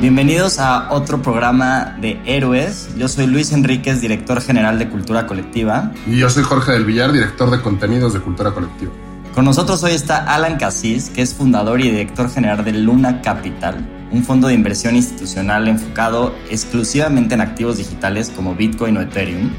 Bienvenidos a otro programa de Héroes. Yo soy Luis Enríquez, director general de Cultura Colectiva. Y yo soy Jorge del Villar, director de contenidos de Cultura Colectiva. Con nosotros hoy está Alan Casís, que es fundador y director general de Luna Capital, un fondo de inversión institucional enfocado exclusivamente en activos digitales como Bitcoin o Ethereum.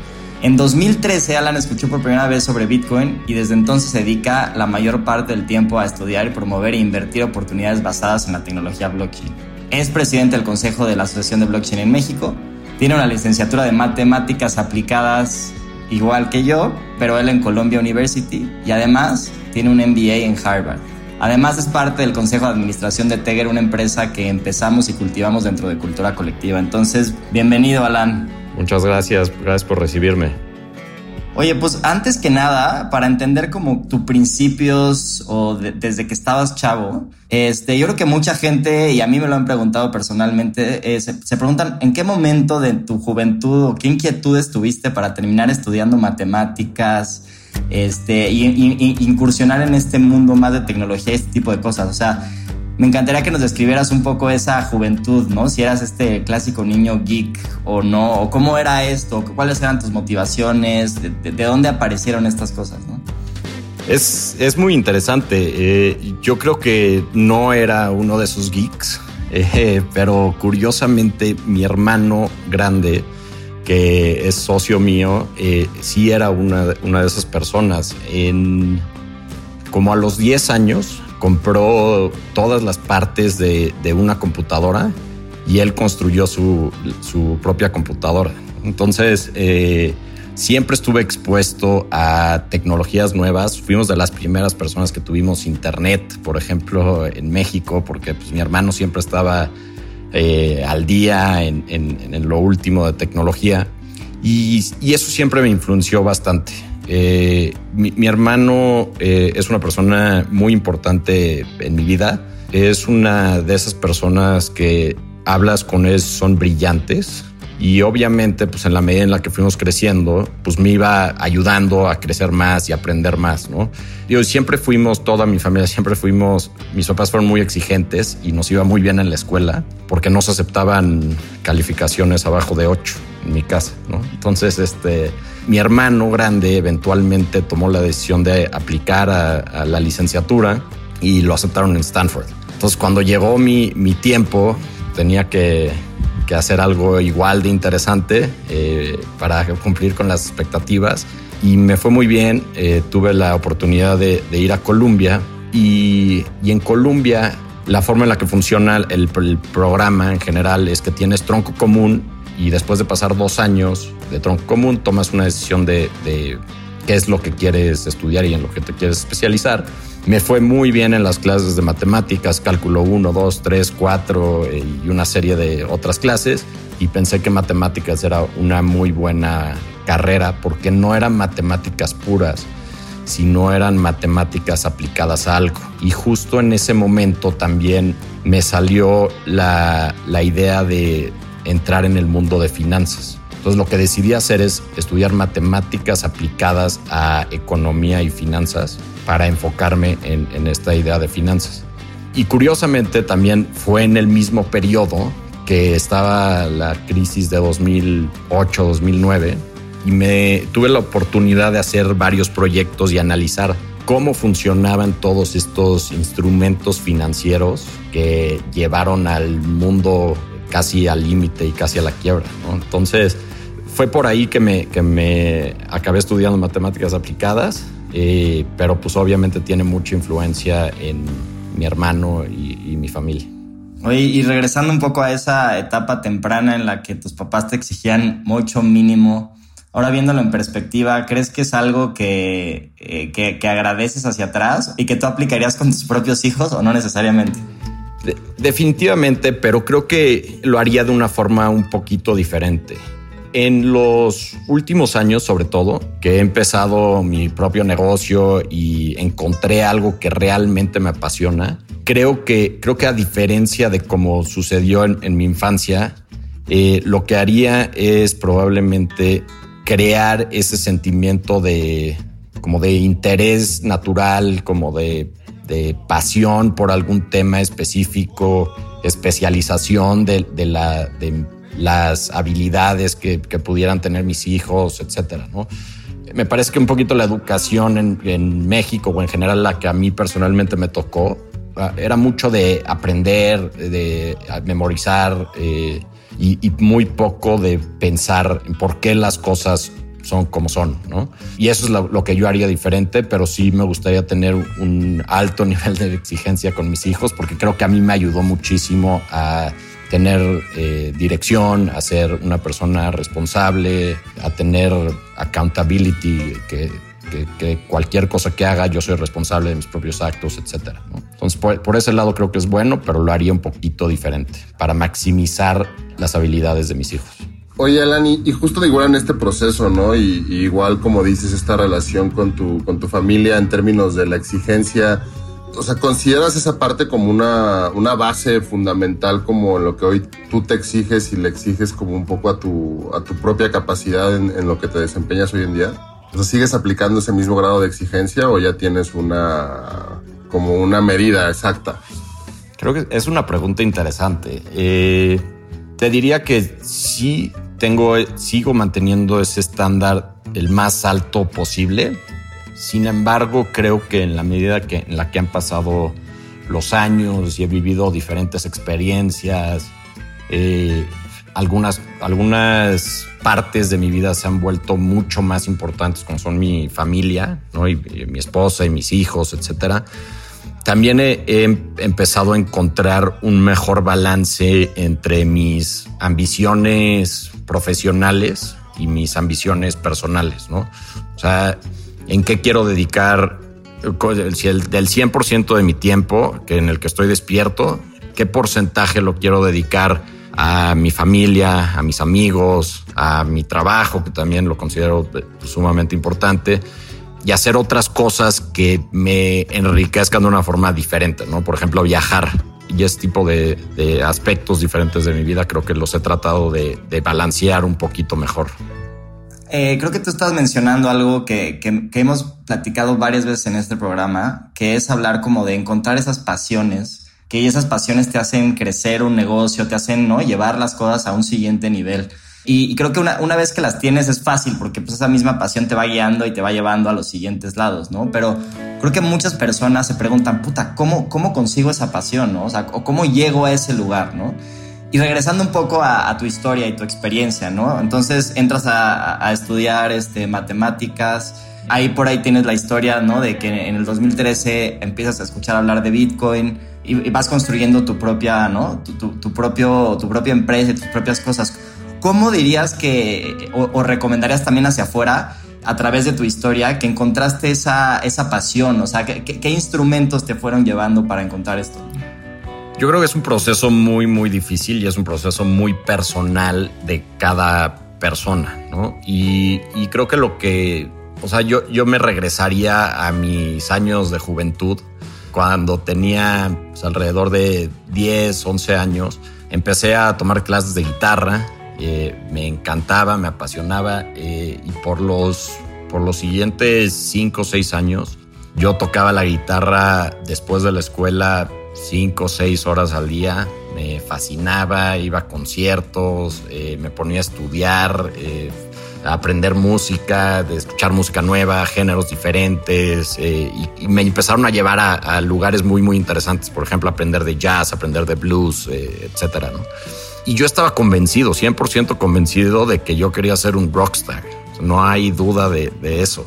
En 2013, Alan escuchó por primera vez sobre Bitcoin y desde entonces se dedica la mayor parte del tiempo a estudiar y promover e invertir oportunidades basadas en la tecnología blockchain. Es presidente del Consejo de la Asociación de Blockchain en México. Tiene una licenciatura de matemáticas aplicadas igual que yo, pero él en Columbia University y además tiene un MBA en Harvard. Además es parte del Consejo de Administración de Teger, una empresa que empezamos y cultivamos dentro de cultura colectiva. Entonces, bienvenido Alan. Muchas gracias, gracias por recibirme. Oye, pues antes que nada, para entender como tus principios o desde que estabas chavo, este, yo creo que mucha gente, y a mí me lo han preguntado personalmente, eh, se, preguntan en qué momento de tu juventud o qué inquietudes tuviste para terminar estudiando matemáticas, este, incursionar en este mundo más de tecnología y este tipo de cosas. O sea, me encantaría que nos describieras un poco esa juventud, ¿no? Si eras este clásico niño geek o no, o cómo era esto, cuáles eran tus motivaciones, de, dónde aparecieron estas cosas, ¿no? Es, es muy interesante. Eh, yo creo que no era uno de esos geeks, eh, pero curiosamente mi hermano grande, que es socio mío, eh, sí era una, una de esas personas. En, como a los 10 años, compró todas las partes de, una computadora y él construyó su, propia computadora. Entonces, eh, siempre estuve expuesto a tecnologías nuevas. Fuimos de las primeras personas que tuvimos internet, por ejemplo, en México, porque pues, mi hermano siempre estaba eh, al día en, lo último de tecnología. y eso siempre me influenció bastante. Eh, mi, hermano eh, es una persona muy importante en mi vida. Es una de esas personas que hablas con él, son brillantes. Y obviamente, pues en la medida en la que fuimos creciendo, pues me iba ayudando a crecer más y aprender más, ¿no? Yo siempre fuimos, toda mi familia, siempre fuimos, mis papás fueron muy exigentes y nos iba muy bien en la escuela porque no se aceptaban calificaciones abajo de 8 en mi casa, ¿no? Entonces, este, mi hermano grande eventualmente tomó la decisión de aplicar a, la licenciatura y lo aceptaron en Stanford. Entonces cuando llegó mi, mi tiempo tenía que, que, hacer algo igual de interesante eh, para cumplir con las expectativas y me fue muy bien. Eh, tuve la oportunidad de, ir a Columbia y, y, en Columbia la forma en la que funciona el programa en general es que tienes tronco común y después de pasar dos años de tronco común, tomas una decisión de, qué es lo que quieres estudiar y en lo que te quieres especializar. Me fue muy bien en las clases de matemáticas, cálculo 1, 2, 3, 4 y una serie de otras clases. y pensé que matemáticas era una muy buena carrera porque no eran matemáticas puras, sino eran matemáticas aplicadas a algo. Y justo en ese momento también me salió la, la idea de entrar en el mundo de finanzas. Entonces lo que decidí hacer es estudiar matemáticas aplicadas a economía y finanzas para enfocarme en, esta idea de finanzas. Y curiosamente también fue en el mismo periodo que estaba la crisis de 2008-2009 y me tuve la oportunidad de hacer varios proyectos y analizar cómo funcionaban todos estos instrumentos financieros que llevaron al mundo casi al límite y casi a la quiebra. Entonces, fue por ahí que me, que me acabé estudiando matemáticas aplicadas, eh, pero pues obviamente tiene mucha influencia en mi hermano y, mi familia. Oye, y regresando un poco a esa etapa temprana en la que tus papás te exigían mucho mínimo, ahora viéndolo en perspectiva, ¿crees que es algo que, eh, que, agradeces hacia atrás y que tú aplicarías con tus propios hijos o no necesariamente? De, definitivamente, pero creo que lo haría de una forma un poquito diferente. En los últimos años, sobre todo, que he empezado mi propio negocio y encontré algo que realmente me apasiona, creo que, creo que a diferencia de cómo sucedió en, en mi infancia, eh, lo que haría es probablemente crear ese sentimiento de como de interés natural, como de, de pasión por algún tema específico, especialización de, de la de las habilidades que, que, pudieran tener mis hijos, etcétera, ¿no? Me parece que un poquito la educación en, en México o en general la que a mí personalmente me tocó era mucho de aprender, de memorizar eh, y, y, muy poco de pensar en por qué las cosas son como son, ¿no? Y eso es lo, lo, que yo haría diferente, pero sí me gustaría tener un alto nivel de exigencia con mis hijos porque creo que a mí me ayudó muchísimo a tener eh, dirección, a ser una persona responsable, a tener accountability, que, que, que, cualquier cosa que haga yo soy responsable de mis propios actos, etcétera. ¿no? Entonces, por, por, ese lado creo que es bueno, pero lo haría un poquito diferente para maximizar las habilidades de mis hijos. Oye, Alan, y, y justo igual en este proceso, ¿no? Y, igual como dices, esta relación con tu, con tu familia en términos de la exigencia, o sea, ¿consideras esa parte como una, una base fundamental como lo que hoy tú te exiges y le exiges como un poco a tu, a tu propia capacidad en, en lo que te desempeñas hoy en día? O sea, ¿sigues aplicando ese mismo grado de exigencia o ya tienes una como una medida exacta? Creo que es una pregunta interesante. Eh, te diría que sí tengo, sigo manteniendo ese estándar el más alto posible. Sin embargo, creo que en la medida que, en la que han pasado los años y he vivido diferentes experiencias, eh, algunas, algunas partes de mi vida se han vuelto mucho más importantes, como son mi familia, ¿no? y, y mi esposa y mis hijos, etcétera. También he, he, empezado a encontrar un mejor balance entre mis ambiciones profesionales y mis ambiciones personales, ¿no? O sea, en qué quiero dedicar si el, del 100% de mi tiempo que en el que estoy despierto, qué porcentaje lo quiero dedicar a mi familia, a mis amigos, a mi trabajo, que también lo considero sumamente importante, y hacer otras cosas que me enriquezcan de una forma diferente, ¿no? Por ejemplo, viajar. Y ese tipo de, aspectos diferentes de mi vida creo que los he tratado de, balancear un poquito mejor. Eh, creo que tú estás mencionando algo que, que, que, hemos platicado varias veces en este programa, que es hablar como de encontrar esas pasiones, que esas pasiones te hacen crecer un negocio, te hacen ¿no? llevar las cosas a un siguiente nivel. Y, y creo que una, una, vez que las tienes es fácil porque pues esa misma pasión te va guiando y te va llevando a los siguientes lados, ¿no? Pero creo que muchas personas se preguntan, puta, ¿cómo, cómo consigo esa pasión, ¿no? O sea, ¿cómo llego a ese lugar, ¿no? Y regresando un poco a, a, tu historia y tu experiencia, ¿no? Entonces entras a, a, estudiar este, matemáticas. Ahí por ahí tienes la historia, ¿no? De que en el 2013 empiezas a escuchar hablar de Bitcoin y, y vas construyendo tu propia, ¿no? Tu, tu, tu, propio, tu propia empresa y tus propias cosas. ¿Cómo dirías que, o, recomendarías también hacia afuera, a través de tu historia, que encontraste esa, esa pasión? O sea, ¿qué, qué instrumentos te fueron llevando para encontrar esto? Yo creo que es un proceso muy, muy difícil y es un proceso muy personal de cada persona, ¿no? Y, creo que lo que, o sea, yo, yo me regresaría a mis años de juventud cuando tenía pues, alrededor de 10, 11 años. Empecé a tomar clases de guitarra, eh, me encantaba, me apasionaba eh, y por los, por los siguientes 5 o 6 años yo tocaba la guitarra después de la escuela cinco o seis horas al día. Me fascinaba, iba a conciertos, eh, me ponía a estudiar, a aprender música, de escuchar música nueva, géneros diferentes, y, me empezaron a llevar a, lugares muy, muy interesantes, por ejemplo, aprender de jazz, aprender de blues, etcétera. Y yo estaba convencido, 100% convencido de que yo quería ser un rockstar. No hay duda de, eso.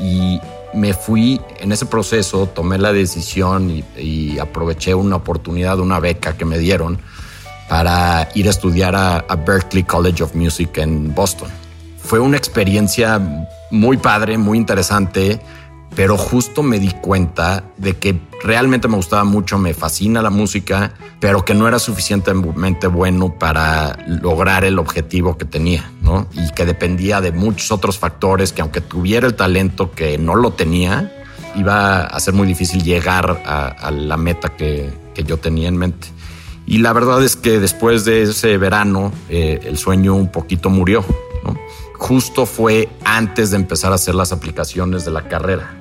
y me fui en ese proceso, tomé la decisión y, aproveché una oportunidad, una beca que me dieron para ir a estudiar a, Berklee College of Music en Boston. Fue una experiencia muy padre, muy interesante pero justo me di cuenta de que realmente me gustaba mucho, me fascina la música, pero que no era suficientemente bueno para lograr el objetivo que tenía, ¿no? Y que dependía de muchos otros factores que aunque tuviera el talento que no lo tenía, iba a ser muy difícil llegar a, la meta que, yo tenía en mente. Y la verdad es que después de ese verano, eh, el sueño un poquito murió. Justo fue antes de empezar a hacer las aplicaciones de la carrera.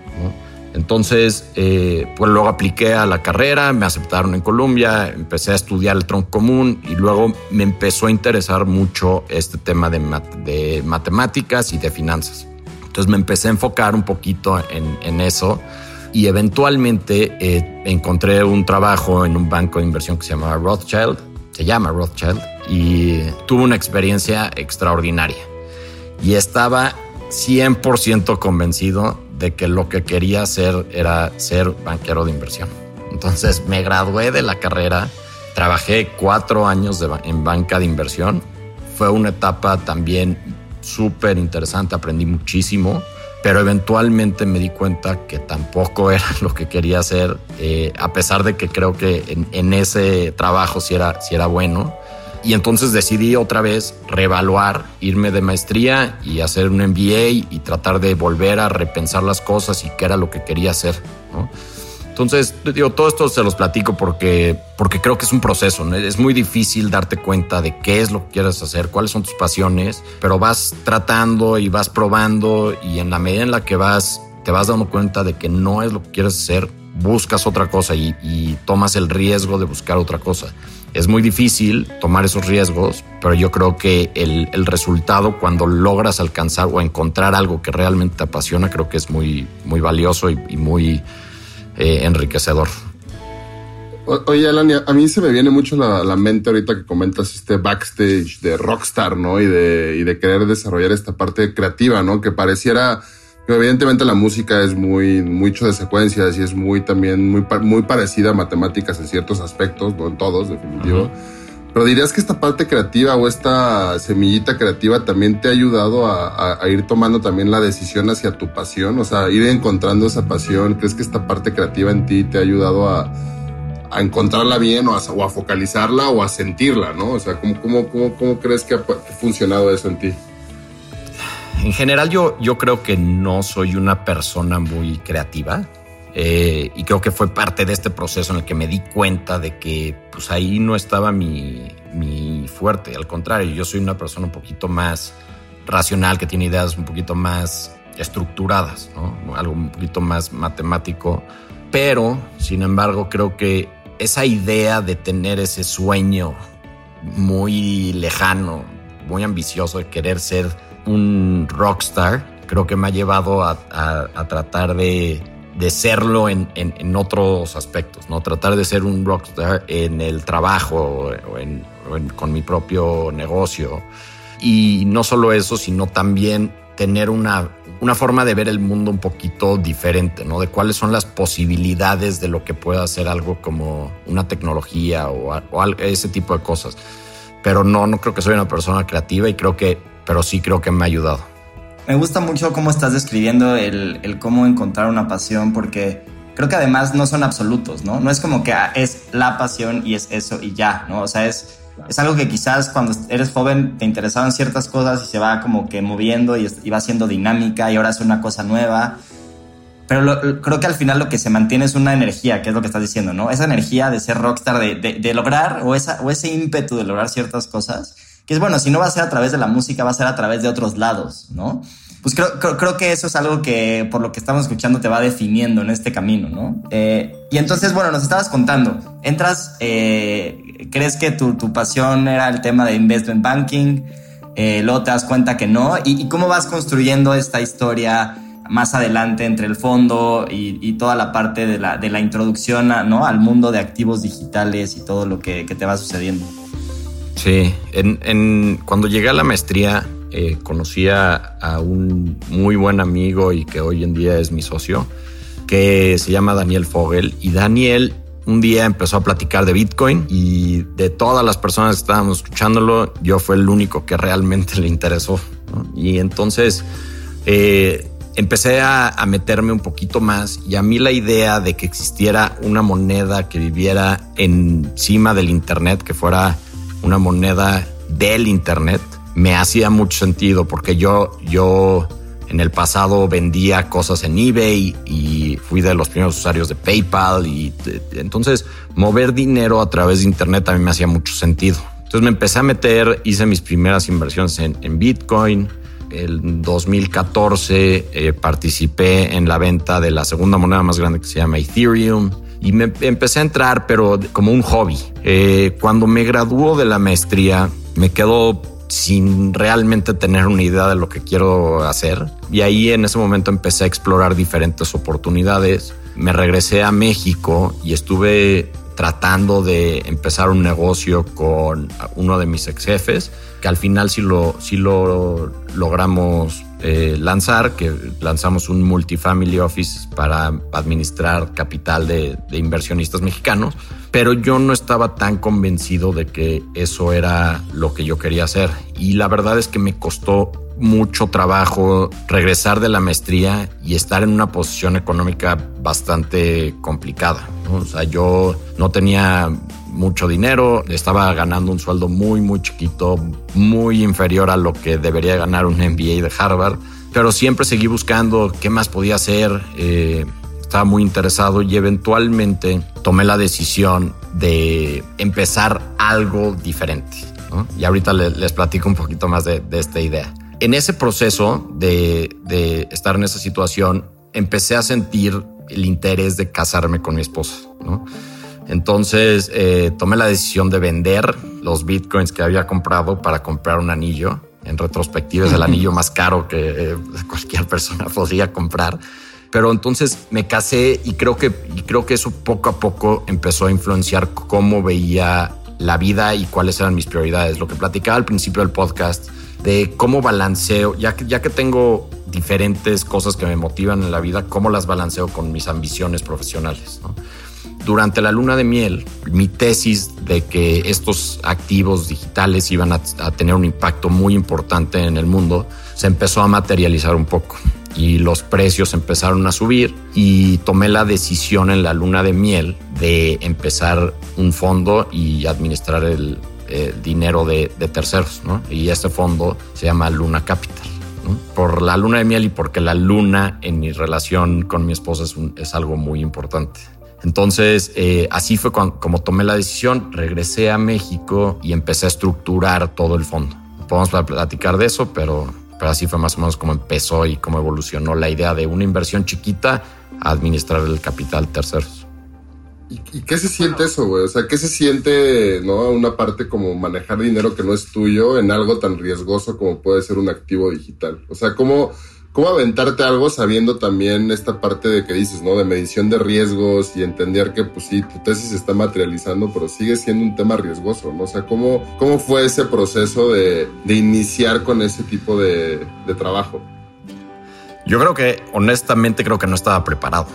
Entonces, eh, pues luego apliqué a la carrera, me aceptaron en Colombia, empecé a estudiar el tronco común y luego me empezó a interesar mucho este tema de, matemáticas y de finanzas. Entonces me empecé a enfocar un poquito en, eso y eventualmente eh, encontré un trabajo en un banco de inversión que se llama Rothschild, se llama Rothschild, y tuve una experiencia extraordinaria. Y estaba 100% convencido de que lo que quería hacer era ser banquero de inversión. Entonces me gradué de la carrera, trabajé cuatro años en banca de inversión. Fue una etapa también súper interesante, aprendí muchísimo, pero eventualmente me di cuenta que tampoco era lo que quería hacer, eh, a pesar de que creo que en, en ese trabajo sí era, sí era bueno. Y entonces decidí otra vez reevaluar, irme de maestría y hacer un MBA y tratar de volver a repensar las cosas y qué era lo que quería hacer. Entonces, digo, todo esto se los platico porque, porque creo que es un proceso. Es muy difícil darte cuenta de qué es lo que quieres hacer, cuáles son tus pasiones, pero vas tratando y vas probando y en la medida en la que vas, te vas dando cuenta de que no es lo que quieres hacer, buscas otra cosa y, y tomas el riesgo de buscar otra cosa. Es muy difícil tomar esos riesgos, pero yo creo que el, resultado cuando logras alcanzar o encontrar algo que realmente te apasiona, creo que es muy, muy valioso y, muy eh, enriquecedor. oye, Alan, a mí se me viene mucho la, la, mente ahorita que comentas este backstage de Rockstar, ¿no? Y de, y de querer desarrollar esta parte creativa, ¿no? Que pareciera evidentemente la música es muy mucho de secuencias y es muy también muy, muy parecida a matemáticas en ciertos aspectos, no en todos, definitivo. Pero dirías que esta parte creativa o esta semillita creativa también te ha ayudado a, ir tomando también la decisión hacia tu pasión, o sea, ir encontrando esa pasión. ¿Crees que esta parte creativa en ti te ha ayudado a, a encontrarla bien o a, o a, focalizarla o a sentirla, ¿no? O sea, ¿cómo, cómo, cómo, cómo crees que ha funcionado eso en ti? En general yo, yo creo que no soy una persona muy creativa. Eh, y creo que fue parte de este proceso en el que me di cuenta de que pues ahí no estaba mi, mi fuerte. Al contrario, yo soy una persona un poquito más racional, que tiene ideas un poquito más estructuradas, algo un poquito más matemático. Pero, sin embargo, creo que esa idea de tener ese sueño muy lejano, muy ambicioso de querer ser un rockstar, creo que me ha llevado a, tratar de, serlo en, otros aspectos, ¿no? Tratar de ser un rockstar en el trabajo o, con mi propio negocio. Y no solo eso, sino también tener una, una forma de ver el mundo un poquito diferente, ¿no? De cuáles son las posibilidades de lo que pueda hacer algo como una tecnología o, o ese tipo de cosas. Pero no, no creo que soy una persona creativa y creo que pero sí creo que me ha ayudado. Me gusta mucho cómo estás describiendo el, cómo encontrar una pasión, porque creo que además no son absolutos, ¿no? No es como que ah, es la pasión y es eso y ya, ¿no? O sea, es, es algo que quizás cuando eres joven te interesaban ciertas cosas y se va como que moviendo y, va siendo dinámica y ahora es una cosa nueva. Pero creo que al final lo que se mantiene es una energía, que es lo que estás diciendo, ¿no? Esa energía de ser rockstar, de, de, lograr, o, esa, o ese ímpetu de lograr ciertas cosas, que es bueno, si no va a ser a través de la música, va a ser a través de otros lados, ¿no? pues creo, creo, que eso es algo que por lo que estamos escuchando te va definiendo en este camino, ¿no? Eh, y entonces, bueno, nos estabas contando, entras, eh, crees que tu, tu, pasión era el tema de investment banking, eh, luego te das cuenta que no, y, cómo vas construyendo esta historia más adelante entre el fondo y, y toda la parte de la, de la introducción ¿no? al mundo de activos digitales y todo lo que, que te va sucediendo. Sí, en, en, cuando llegué a la maestría, eh, conocía a un muy buen amigo y que hoy en día es mi socio, que se llama Daniel Fogel. Y Daniel un día empezó a platicar de Bitcoin y de todas las personas que estábamos escuchándolo, yo fue el único que realmente le interesó. Y entonces eh, empecé a, meterme un poquito más y a mí la idea de que existiera una moneda que viviera encima del Internet, que fuera una moneda del Internet, me hacía mucho sentido porque yo, yo en el pasado vendía cosas en eBay y fui de los primeros usuarios de PayPal y entonces mover dinero a través de Internet a mí me hacía mucho sentido. Entonces me empecé a meter, hice mis primeras inversiones en, Bitcoin. El 2014 eh, participé en la venta de la segunda moneda más grande que se llama Ethereum y me empecé a entrar, pero como un hobby. Eh, cuando me graduó de la maestría, me quedó sin realmente tener una idea de lo que quiero hacer. Y ahí en ese momento empecé a explorar diferentes oportunidades. Me regresé a México y estuve tratando de empezar un negocio con uno de mis ex jefes, que al final sí lo, sí lo logramos eh, lanzar, que lanzamos un multifamily office para administrar capital de, de inversionistas mexicanos pero yo no estaba tan convencido de que eso era lo que yo quería hacer. Y la verdad es que me costó mucho trabajo regresar de la maestría y estar en una posición económica bastante complicada. O sea, yo no tenía mucho dinero, estaba ganando un sueldo muy, muy chiquito, muy inferior a lo que debería ganar un MBA de Harvard, pero siempre seguí buscando qué más podía hacer. Eh, estaba muy interesado y eventualmente tomé la decisión de empezar algo diferente. Y ahorita les, platico un poquito más de, esta idea. En ese proceso de, estar en esa situación, empecé a sentir el interés de casarme con mi esposa. Entonces eh, tomé la decisión de vender los bitcoins que había comprado para comprar un anillo. En retrospectiva es el anillo más caro que eh, cualquier persona podría comprar. Pero entonces me casé y creo que, creo que eso poco a poco empezó a influenciar cómo veía la vida y cuáles eran mis prioridades. Lo que platicaba al principio del podcast de cómo balanceo, ya que, ya que tengo diferentes cosas que me motivan en la vida, cómo las balanceo con mis ambiciones profesionales. Durante la luna de miel, mi tesis de que estos activos digitales iban a tener un impacto muy importante en el mundo se empezó a materializar un poco y los precios empezaron a subir y tomé la decisión en la luna de miel de empezar un fondo y administrar el, dinero de, terceros, ¿no? Y este fondo se llama Luna Capital. Por la luna de miel y porque la luna en mi relación con mi esposa es, algo muy importante. Entonces, eh, así fue como tomé la decisión, regresé a México y empecé a estructurar todo el fondo. Podemos platicar de eso, pero así fue más o menos como empezó y cómo evolucionó la idea de una inversión chiquita a administrar el capital terceros. ¿Y, qué se siente eso, güey? O sea, ¿qué se siente, no? Una parte como manejar dinero que no es tuyo en algo tan riesgoso como puede ser un activo digital. O sea, ¿cómo, ¿Cómo aventarte algo sabiendo también esta parte de que dices, ¿no? De medición de riesgos y entender que, pues sí, tu tesis está materializando, pero sigue siendo un tema riesgoso, ¿no? O sea, ¿cómo, cómo fue ese proceso de, de iniciar con ese tipo de, de trabajo? Yo creo que, honestamente, creo que no estaba preparado.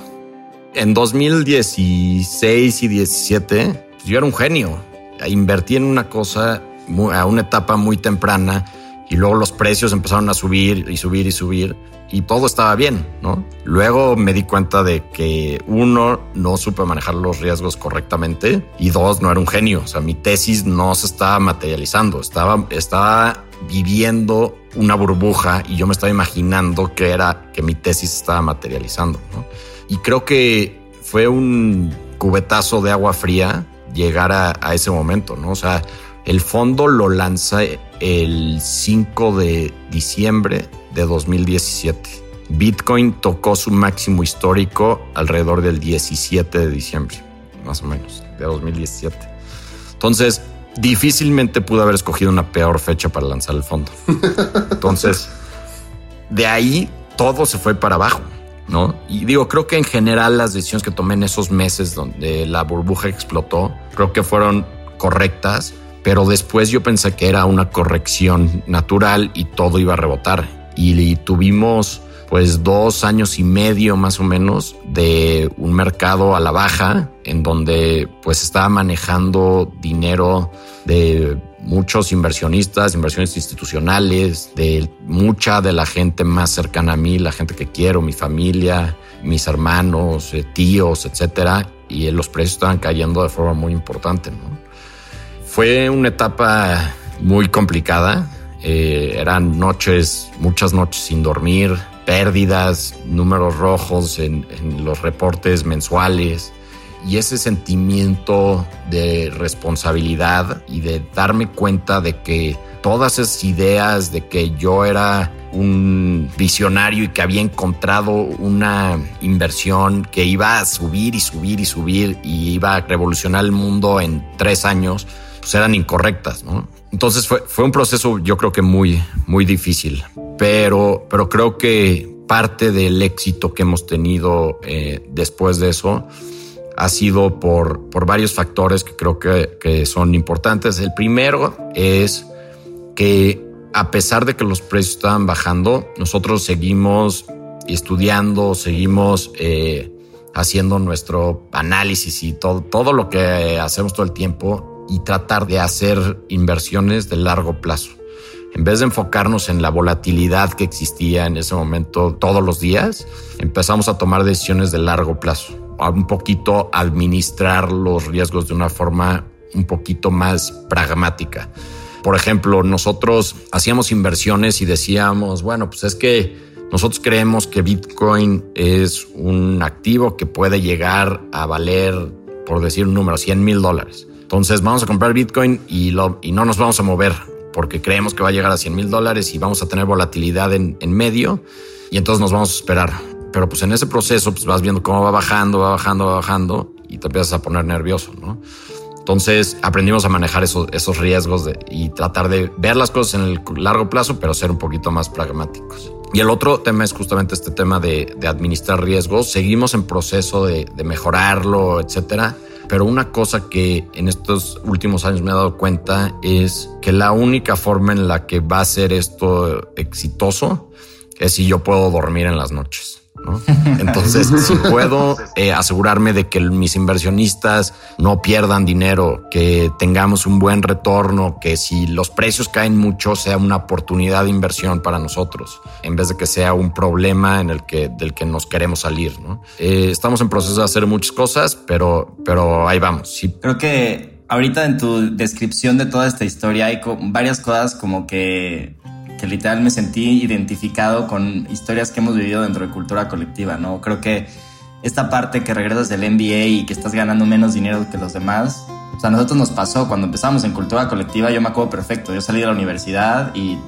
En 2016 y 17, pues, yo era un genio. Invertí en una cosa a una etapa muy temprana y luego los precios empezaron a subir y subir y subir y todo estaba bien, ¿no? Luego me di cuenta de que uno, no supe manejar los riesgos correctamente y dos, no era un genio. O sea, mi tesis no se estaba materializando, estaba, estaba viviendo una burbuja y yo me estaba imaginando que era que mi tesis estaba materializando. Y creo que fue un cubetazo de agua fría llegar a, a ese momento, ¿no? O sea, el fondo lo lanza el 5 de diciembre de 2017. Bitcoin tocó su máximo histórico alrededor del 17 de diciembre, más o menos, de 2017. Entonces, difícilmente pude haber escogido una peor fecha para lanzar el fondo. Entonces, de ahí todo se fue para abajo, ¿no? Y digo, creo que en general las decisiones que tomé en esos meses donde la burbuja explotó, creo que fueron correctas pero después yo pensé que era una corrección natural y todo iba a rebotar. Y, tuvimos pues dos años y medio más o menos de un mercado a la baja en donde pues estaba manejando dinero de muchos inversionistas, inversiones institucionales, de mucha de la gente más cercana a mí, la gente que quiero, mi familia, mis hermanos, eh, tíos, etcétera, y los precios estaban cayendo de forma muy importante, ¿no? Fue una etapa muy complicada. Eh, eran noches, muchas noches sin dormir, pérdidas, números rojos en, en los reportes mensuales y ese sentimiento de responsabilidad y de darme cuenta de que todas esas ideas de que yo era un visionario y que había encontrado una inversión que iba a subir y subir y subir y iba a revolucionar el mundo en tres años, pues eran incorrectas, ¿no? Entonces fue, fue un proceso yo creo que muy, muy difícil, pero, pero creo que parte del éxito que hemos tenido eh, después de eso ha sido por, por varios factores que creo que, que son importantes. El primero es que a pesar de que los precios estaban bajando, nosotros seguimos estudiando, seguimos eh, haciendo nuestro análisis y todo, todo lo que hacemos todo el tiempo y tratar de hacer inversiones de largo plazo. En vez de enfocarnos en la volatilidad que existía en ese momento todos los días, empezamos a tomar decisiones de largo plazo, a un poquito administrar los riesgos de una forma un poquito más pragmática. Por ejemplo, nosotros hacíamos inversiones y decíamos, bueno, pues es que nosotros creemos que Bitcoin es un activo que puede llegar a valer, por decir un número, 100 mil dólares. Entonces vamos a comprar Bitcoin y, lo, y no nos vamos a mover porque creemos que va a llegar a 100 mil dólares y vamos a tener volatilidad en, medio y entonces nos vamos a esperar. Pero pues en ese proceso pues vas viendo cómo va bajando, va bajando, va bajando y te empiezas a poner nervioso, ¿no? Entonces aprendimos a manejar esos, riesgos y tratar de ver las cosas en el largo plazo, pero ser un poquito más pragmáticos. Y el otro tema es justamente este tema de, de administrar riesgos. Seguimos en proceso de, de mejorarlo, etcétera pero una cosa que en estos últimos años me he dado cuenta es que la única forma en la que va a ser esto exitoso es si yo puedo dormir en las noches. Entonces, si puedo eh, asegurarme de que mis inversionistas no pierdan dinero, que tengamos un buen retorno, que si los precios caen mucho sea una oportunidad de inversión para nosotros, en vez de que sea un problema en el que del que nos queremos salir. Eh, estamos en proceso de hacer muchas cosas, pero, pero ahí vamos. Creo que ahorita en tu descripción de toda esta historia hay varias cosas como que que literal me sentí identificado con historias que hemos vivido dentro de cultura colectiva, ¿no? Creo que esta parte que regresas del MBA y que estás ganando menos dinero que los demás, o sea, a nosotros nos pasó cuando empezamos en cultura colectiva, yo me acuerdo perfecto, yo salí de la universidad y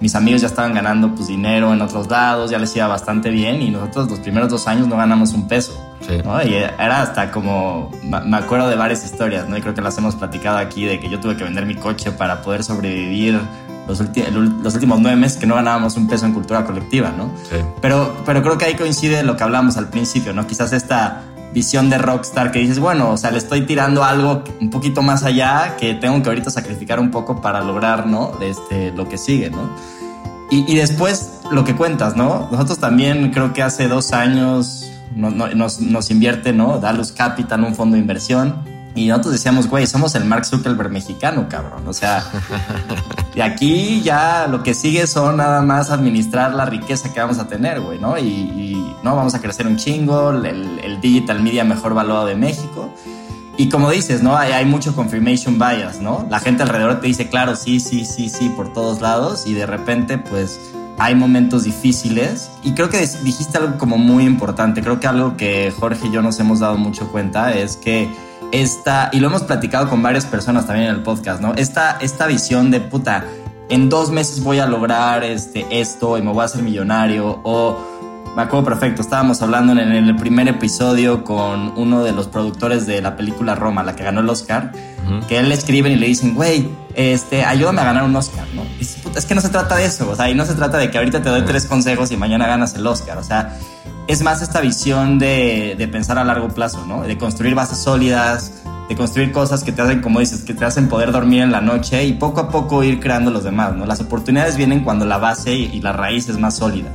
mis amigos ya estaban ganando pues dinero en otros lados, ya les iba bastante bien y nosotros los primeros dos años no ganamos un peso. ¿no? Y era hasta como, me acuerdo de varias historias, ¿no? Y creo que las hemos platicado aquí, de que yo tuve que vender mi coche para poder sobrevivir los, los, últimos nueve meses que no ganábamos un peso en cultura colectiva, ¿no? Sí. Pero, pero creo que ahí coincide lo que hablamos al principio, ¿no? Quizás esta visión de rockstar que dices, bueno, o sea, le estoy tirando algo un poquito más allá que tengo que ahorita sacrificar un poco para lograr, ¿no? Este, lo que sigue, ¿no? Y, y después lo que cuentas, ¿no? Nosotros también creo que hace dos años nos, nos, nos invierte, ¿no? Dalus Capital, un fondo de inversión Y nosotros decíamos, güey, somos el Mark Zuckerberg mexicano, cabrón. O sea, de aquí ya lo que sigue son nada más administrar la riqueza que vamos a tener, güey, ¿no? Y, no vamos a crecer un chingo, el, el, digital media mejor valuado de México. Y como dices, ¿no? Hay, hay, mucho confirmation bias, ¿no? La gente alrededor te dice, claro, sí, sí, sí, sí, por todos lados. Y de repente, pues, hay momentos difíciles. Y creo que dijiste algo como muy importante. Creo que algo que Jorge y yo nos hemos dado mucho cuenta es que esta, y lo hemos platicado con varias personas también en el podcast, ¿no? Esta, esta visión de puta, en dos meses voy a lograr este, esto y me voy a hacer millonario o me acuerdo perfecto, estábamos hablando en el primer episodio con uno de los productores de la película Roma, la que ganó el Oscar, que él le escriben y le dicen, güey, este, ayúdame a ganar un Oscar, ¿no? Y dice, Puta, es que no se trata de eso, o sea, y no se trata de que ahorita te doy tres consejos y mañana ganas el Oscar, o sea, es más esta visión de, de pensar a largo plazo, ¿no? De construir bases sólidas, de construir cosas que te hacen, como dices, que te hacen poder dormir en la noche y poco a poco ir creando los demás, ¿no? Las oportunidades vienen cuando la base y la raíz es más sólida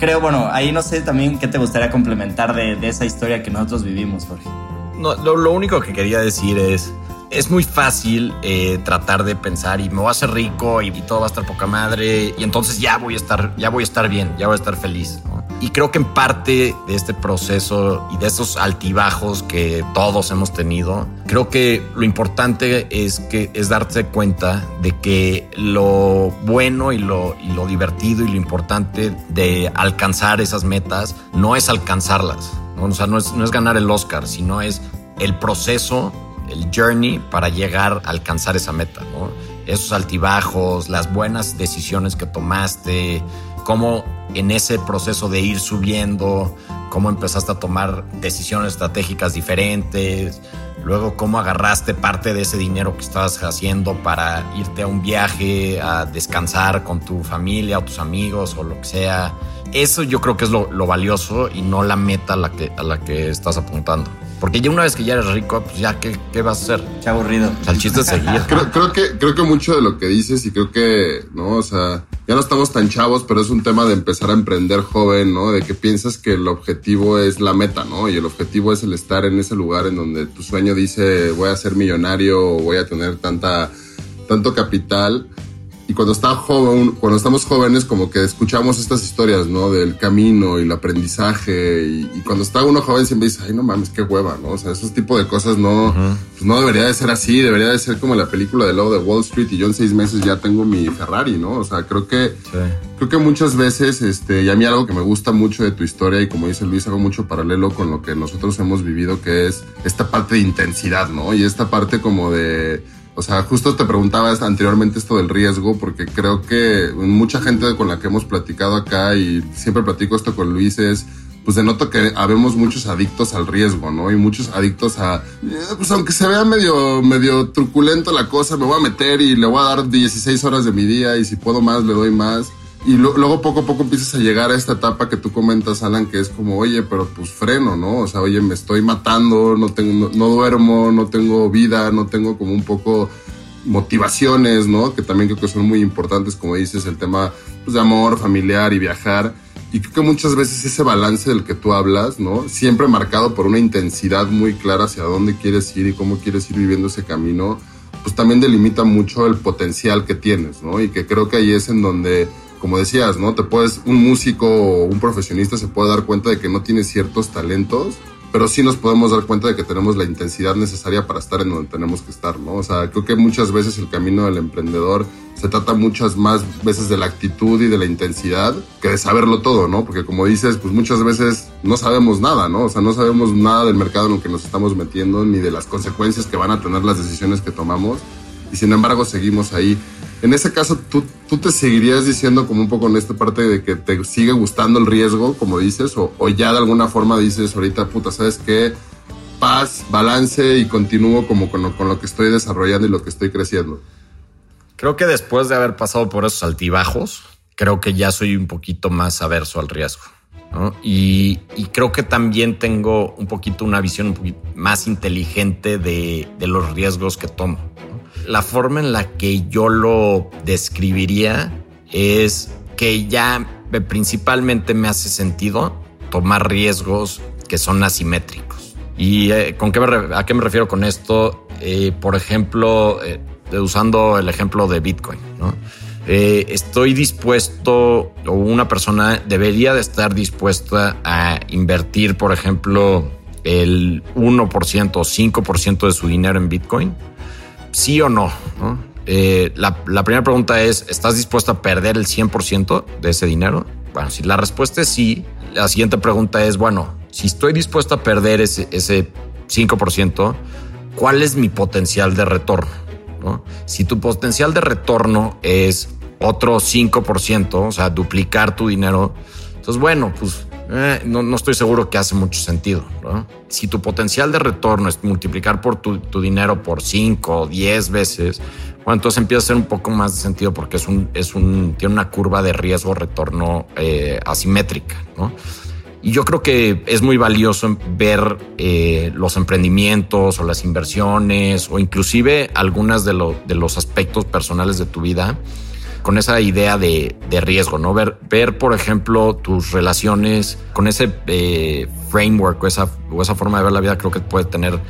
creo, bueno, ahí no sé también qué te gustaría complementar de, esa historia que nosotros vivimos, Jorge. No, lo, único que quería decir es, es muy fácil eh, tratar de pensar y me voy a hacer rico y, todo va a estar poca madre y entonces ya voy a estar, ya voy a estar bien, ya voy a estar feliz. Y creo que en parte de este proceso y de esos altibajos que todos hemos tenido, creo que lo importante es que es darse cuenta de que lo bueno y lo, y lo divertido y lo importante de alcanzar esas metas no es alcanzarlas. O sea, no es, no es ganar el Oscar, sino es el proceso, el journey para llegar a alcanzar esa meta. Esos altibajos, las buenas decisiones que tomaste, cómo en ese proceso de ir subiendo, cómo empezaste a tomar decisiones estratégicas diferentes, luego cómo agarraste parte de ese dinero que estabas haciendo para irte a un viaje, a descansar con tu familia o tus amigos o lo que sea. Eso yo creo que es lo, valioso y no la meta a la que estás apuntando. Porque ya una vez que ya eres rico, pues ya, ¿qué, qué vas a hacer? Qué aburrido. O sea, el chiste es seguir. creo, creo, que, creo que mucho de lo que dices y creo que, ¿no? O sea, ya no estamos tan chavos, pero es un tema de empezar a emprender joven, ¿no? De que piensas que el objetivo es la meta, ¿no? Y el objetivo es el estar en ese lugar en donde tu sueño dice voy a ser millonario o voy a tener tanta, tanto capital y cuando está joven, cuando estamos jóvenes, como que escuchamos estas historias, ¿no? Del camino y el aprendizaje. Y, cuando está uno joven siempre dice, ay, no mames, qué hueva, ¿no? O sea, esos tipos de cosas no, pues no debería de ser así. Debería de ser como la película de Lobo de Wall Street y yo en seis meses ya tengo mi Ferrari, ¿no? O sea, creo que, creo que muchas veces, este, y a mí algo que me gusta mucho de tu historia y como dice Luis, hago mucho paralelo con lo que nosotros hemos vivido, que es esta parte de intensidad, ¿no? Y esta parte como de o sea, justo te preguntabas anteriormente esto del riesgo, porque creo que mucha gente con la que hemos platicado acá, y siempre platico esto con Luis, es, pues denoto que habemos muchos adictos al riesgo, ¿no? Y muchos adictos a, eh, pues aunque se vea medio, medio truculento la cosa, me voy a meter y le voy a dar 16 horas de mi día, y si puedo más, le doy más. Y luego poco a poco empiezas a llegar a esta etapa que tú comentas, Alan, que es como, oye, pero pues freno, ¿no? O sea, oye, me estoy matando, no, tengo, no, duermo, no tengo vida, no tengo como un poco motivaciones, ¿no? Que también creo que son muy importantes, como dices, el tema pues, de amor, familiar y viajar. Y creo que muchas veces ese balance del que tú hablas, ¿no? Siempre marcado por una intensidad muy clara hacia dónde quieres ir y cómo quieres ir viviendo ese camino, pues también delimita mucho el potencial que tienes, ¿no? Y que creo que ahí es en donde como decías, ¿no? Te puedes, un músico o un profesionista se puede dar cuenta de que no tiene ciertos talentos, pero sí nos podemos dar cuenta de que tenemos la intensidad necesaria para estar en donde tenemos que estar, ¿no? O sea, creo que muchas veces el camino del emprendedor se trata muchas más veces de la actitud y de la intensidad que de saberlo todo, ¿no? Porque como dices, pues muchas veces no sabemos nada, ¿no? O sea, no sabemos nada del mercado en el que nos estamos metiendo ni de las consecuencias que van a tener las decisiones que tomamos y sin embargo seguimos ahí. En ese caso, ¿tú, ¿tú te seguirías diciendo como un poco en esta parte de que te sigue gustando el riesgo, como dices, o, ya de alguna forma dices ahorita, puta, ¿sabes qué? Paz, balance y continúo como con lo, con lo que estoy desarrollando y lo que estoy creciendo. Creo que después de haber pasado por esos altibajos, creo que ya soy un poquito más averso al riesgo. Y, creo que también tengo un poquito una visión más inteligente de los riesgos que tomo la forma en la que yo lo describiría es que ya principalmente me hace sentido tomar riesgos que son asimétricos. ¿Y eh, con qué a qué me refiero con esto? Eh, por ejemplo, eh, usando el ejemplo de Bitcoin, ¿no? estoy dispuesto o una persona debería de estar dispuesta a invertir, por ejemplo, el 1% o 5% de su dinero en Bitcoin? ¿Sí o no? la, la, primera pregunta es, ¿estás dispuesto a perder el 100% de ese dinero? Bueno, si la respuesta es sí, la siguiente pregunta es, bueno, si estoy dispuesto a perder ese, ese 5%, ¿cuál es mi potencial de retorno? Si tu potencial de retorno es otro 5%, o sea, duplicar tu dinero, entonces, bueno, pues eh, no, estoy seguro que hace mucho sentido. Si tu potencial de retorno es multiplicar por tu, dinero por 5 o 10 veces, entonces empieza a hacer un poco más de sentido porque es un, es un, tiene una curva de riesgo-retorno eh, asimétrica. ¿no? Y yo creo que es muy valioso ver eh, los emprendimientos o las inversiones o inclusive algunas de, de, los aspectos personales de tu vida con esa idea de, de riesgo, ¿no? Ver, ver, por ejemplo, tus relaciones con ese eh, framework o esa, o esa forma de ver la vida creo que puede tener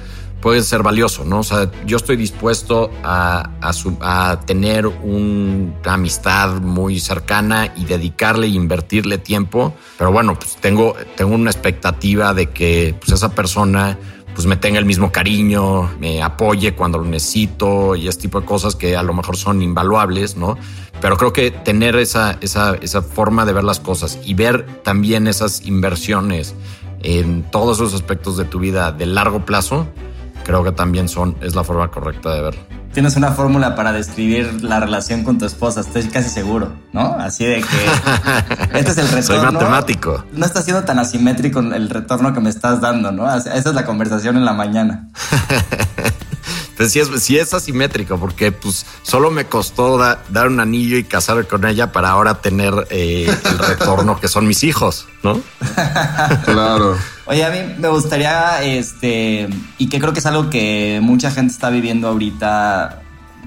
puede ser valioso, ¿no? O sea, yo estoy dispuesto a, a, tener una amistad muy cercana y dedicarle e invertirle tiempo, pero bueno, pues tengo, tengo una expectativa de que pues esa persona pues me tenga el mismo cariño, me apoye cuando lo necesito y este tipo de cosas que a lo mejor son invaluables, ¿no? Pero creo que tener esa, esa, esa forma de ver las cosas y ver también esas inversiones en todos esos aspectos de tu vida de largo plazo, creo que también son, es la forma correcta de verlo. Tienes una fórmula para describir la relación con tu esposa, estoy casi seguro, ¿no? Así de que este es el retorno. Soy matemático. No está siendo tan asimétrico el retorno que me estás dando, ¿no? Esa es la conversación en la mañana. Pues sí es, sí es asimétrico, porque pues solo me costó dar un anillo y casarme con ella para ahora tener eh, el retorno que son mis hijos, ¿no? claro. Oye, a mí me gustaría, este, y que creo que es algo que mucha gente está viviendo ahorita,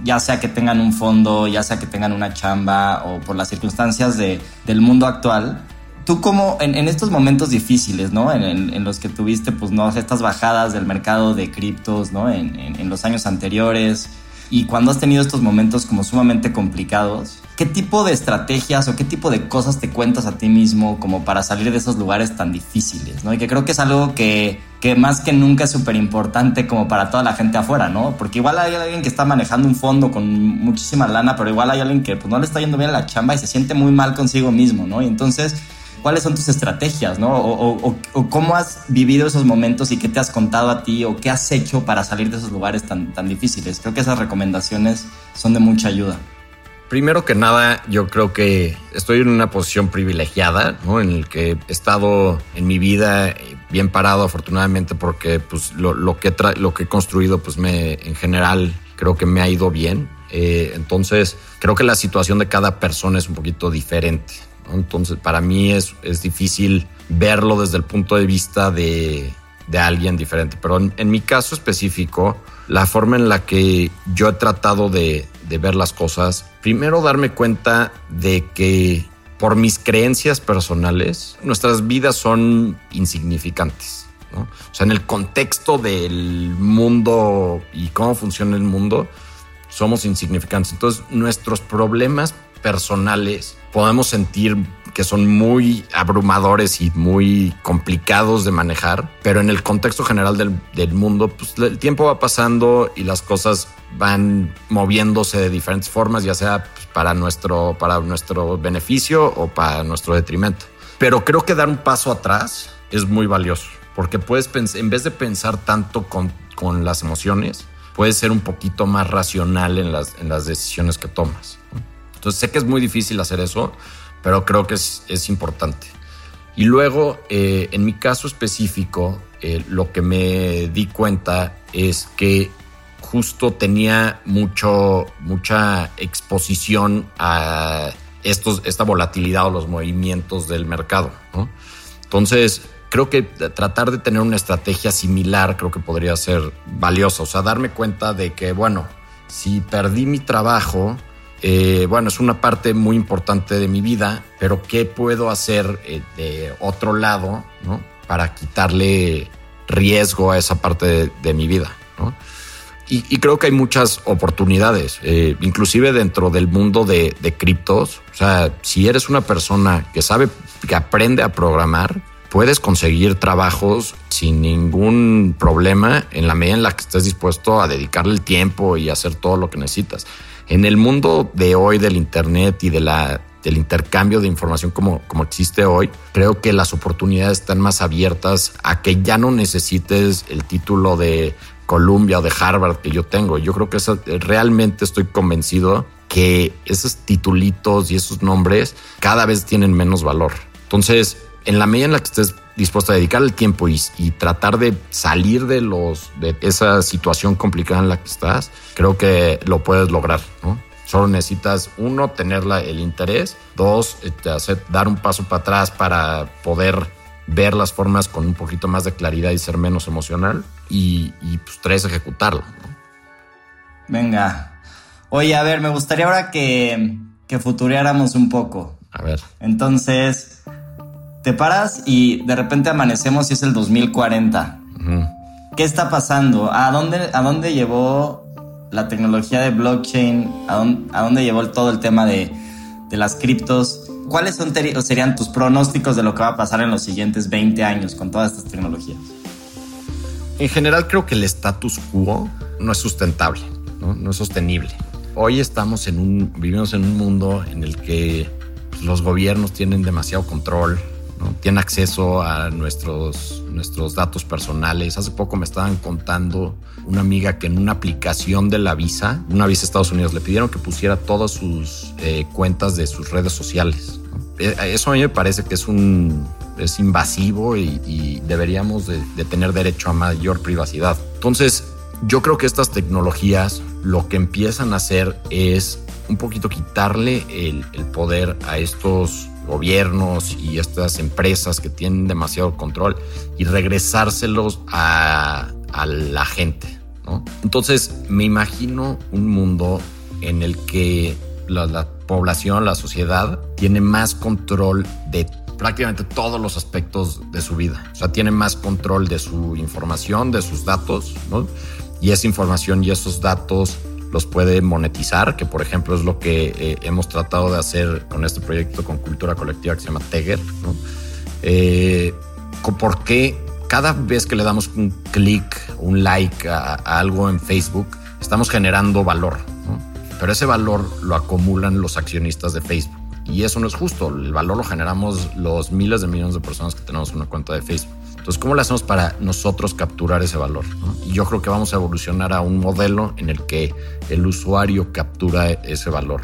ya sea que tengan un fondo, ya sea que tengan una chamba o por las circunstancias de, del mundo actual. Tú como en, estos momentos difíciles, ¿no? En, en, los que tuviste, pues, ¿no? Estas bajadas del mercado de criptos, ¿no? En, los años anteriores y cuando has tenido estos momentos como sumamente complicados, ¿qué tipo de estrategias o qué tipo de cosas te cuentas a ti mismo como para salir de esos lugares tan difíciles? ¿no? Y que creo que es algo que, que más que nunca es súper importante como para toda la gente afuera, ¿no? Porque igual hay alguien que está manejando un fondo con muchísima lana, pero igual hay alguien que pues, no le está yendo bien a la chamba y se siente muy mal consigo mismo, ¿no? Y entonces cuáles son tus estrategias, ¿no? O, cómo has vivido esos momentos y qué te has contado a ti o qué has hecho para salir de esos lugares tan, tan difíciles. Creo que esas recomendaciones son de mucha ayuda. Primero que nada, yo creo que estoy en una posición privilegiada, ¿no? En el que he estado en mi vida bien parado, afortunadamente, porque pues, lo, que, lo que he construido, pues me, en general, creo que me ha ido bien. Eh, entonces, creo que la situación de cada persona es un poquito diferente. Entonces, para mí es, es difícil verlo desde el punto de vista de, de alguien diferente. Pero en, mi caso específico, la forma en la que yo he tratado de, de ver las cosas, primero darme cuenta de que por mis creencias personales, nuestras vidas son insignificantes. O sea, en el contexto del mundo y cómo funciona el mundo, somos insignificantes. Entonces, nuestros problemas personales podemos sentir que son muy abrumadores y muy complicados de manejar, pero en el contexto general del, mundo, pues el tiempo va pasando y las cosas van moviéndose de diferentes formas, ya sea pues, para, nuestro, para nuestro beneficio o para nuestro detrimento. Pero creo que dar un paso atrás es muy valioso, porque puedes en vez de pensar tanto con, con las emociones, puedes ser un poquito más racional en las, en las decisiones que tomas. Entonces sé que es muy difícil hacer eso, pero creo que es, importante. Y luego, eh, en mi caso específico, eh, lo que me di cuenta es que justo tenía mucho, mucha exposición a estos, esta volatilidad o los movimientos del mercado. Entonces, creo que tratar de tener una estrategia similar creo que podría ser valioso. O sea, darme cuenta de que, bueno, si perdí mi trabajo, eh, bueno, es una parte muy importante de mi vida, pero ¿qué puedo hacer eh, de otro lado, ¿no? Para quitarle riesgo a esa parte de, mi vida. Y, creo que hay muchas oportunidades, eh, inclusive dentro del mundo de, de criptos. O sea, si eres una persona que sabe, que aprende a programar, puedes conseguir trabajos sin ningún problema en la medida en la que estés dispuesto a dedicarle el tiempo y hacer todo lo que necesitas. En el mundo de hoy del Internet y de la, del intercambio de información como, como existe hoy, creo que las oportunidades están más abiertas a que ya no necesites el título de Columbia o de Harvard que yo tengo. Yo creo que realmente estoy convencido que esos titulitos y esos nombres cada vez tienen menos valor. Entonces, en la medida en la que estés dispuesto a dedicar el tiempo y, tratar de salir de los de esa situación complicada en la que estás, creo que lo puedes lograr, ¿no? Solo necesitas, uno, tener el interés, dos, este, hacer, dar un paso para atrás para poder ver las formas con un poquito más de claridad y ser menos emocional, y, pues tres, ejecutarlo. Venga. Oye, a ver, me gustaría ahora que, que futureáramos un poco. A ver. Entonces, te paras y de repente amanecemos y es el 2040. ¿Qué está pasando? ¿A dónde, ¿A dónde llevó la tecnología de blockchain? ¿A dónde, llevó todo el tema de, las criptos? ¿Cuáles son serían tus pronósticos de lo que va a pasar en los siguientes 20 años con todas estas tecnologías? En general creo que el status quo no es sustentable, no, no es sostenible. Hoy estamos en un, vivimos en un mundo en el que los gobiernos tienen demasiado control, tiene acceso a nuestros, nuestros datos personales. Hace poco me estaban contando una amiga que en una aplicación de la visa, una visa a Estados Unidos, le pidieron que pusiera todas sus eh, cuentas de sus redes sociales. Eh, eso a mí me parece que es un es invasivo y, deberíamos de, tener derecho a mayor privacidad. Entonces, yo creo que estas tecnologías lo que empiezan a hacer es un poquito quitarle el poder a estos gobiernos y estas empresas que tienen demasiado control y regresárselos a, la gente. Entonces me imagino un mundo en el que la, población, la sociedad, tiene más control de prácticamente todos los aspectos de su vida. O sea, tiene más control de su información, de sus datos, Y esa información y esos datos los puede monetizar, que por ejemplo es lo que eh, hemos tratado de hacer con este proyecto con cultura colectiva que se llama Teger. ¿no? Eh, ¿Por qué cada vez que le damos un clic, un like a, algo en Facebook, estamos generando valor? Pero ese valor lo acumulan los accionistas de Facebook. Y eso no es justo. El valor lo generamos los miles de millones de personas que tenemos una cuenta de Facebook. Entonces, ¿cómo lo hacemos para nosotros capturar ese valor? Y yo creo que vamos a evolucionar a un modelo en el que el usuario captura ese valor.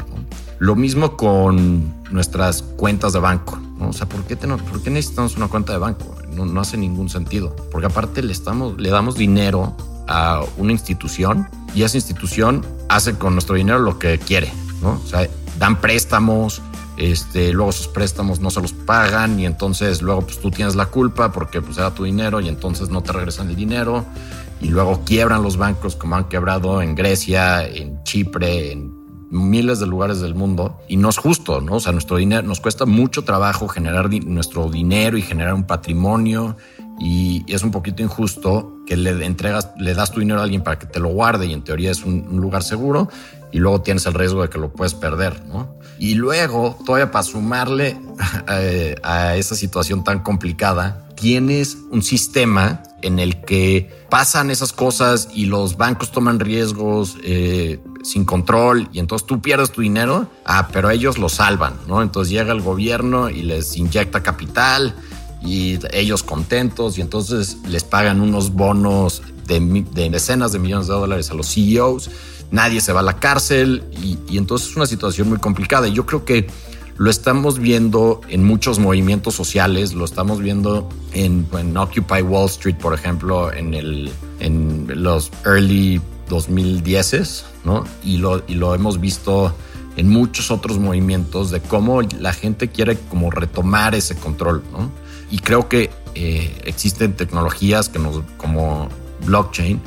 Lo mismo con nuestras cuentas de banco. O sea, ¿por qué, ¿por qué necesitamos una cuenta de banco? No, hace ningún sentido. Porque aparte le, estamos, le damos dinero a una institución y esa institución hace con nuestro dinero lo que quiere. ¿no? O sea, dan préstamos, este, luego sus préstamos no se los pagan y entonces luego pues tú tienes la culpa porque pues era tu dinero y entonces no te regresan el dinero. Y luego quiebran los bancos como han quebrado en Grecia, en Chipre, en miles de lugares del mundo. Y no es justo, ¿no? O sea, nuestro dinero nos cuesta mucho trabajo generar nuestro dinero y generar un patrimonio. Y es un poquito injusto que le entregas, le das tu dinero a alguien para que te lo guarde y en teoría es un, un lugar seguro y luego tienes el riesgo de que lo puedes perder, ¿no? Y luego, todavía para sumarle eh, a esa situación tan complicada, tienes un sistema en el que pasan esas cosas y los bancos toman riesgos eh, sin control y entonces tú pierdes tu dinero, ah, pero ellos lo salvan, ¿no? Entonces llega el gobierno y les inyecta capital y ellos contentos y entonces les pagan unos bonos de, de decenas de millones de dólares a los CEOs nadie se va a la cárcel y, entonces es una situación muy complicada. Y yo creo que lo estamos viendo en muchos movimientos sociales, lo estamos viendo en, Occupy Wall Street, por ejemplo, en, el, en los early 2010s, ¿no? Y lo, y lo hemos visto en muchos otros movimientos de cómo la gente quiere como retomar ese control, ¿no? Y creo que eh, existen tecnologías como blockchain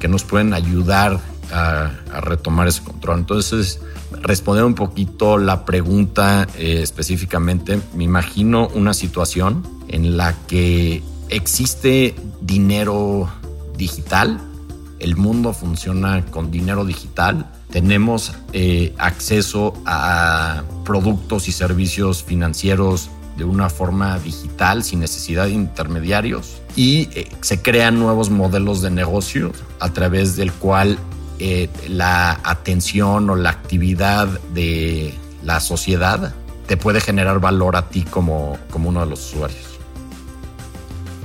que nos pueden ayudar a, retomar ese control. Entonces, responder un poquito la pregunta eh, específicamente, me imagino una situación en la que existe dinero digital, el mundo funciona con dinero digital, tenemos eh, acceso a productos y servicios financieros de una forma digital sin necesidad de intermediarios y eh, se crean nuevos modelos de negocio a través del cual eh, la atención o la actividad de la sociedad te puede generar valor a ti como, como uno de los usuarios.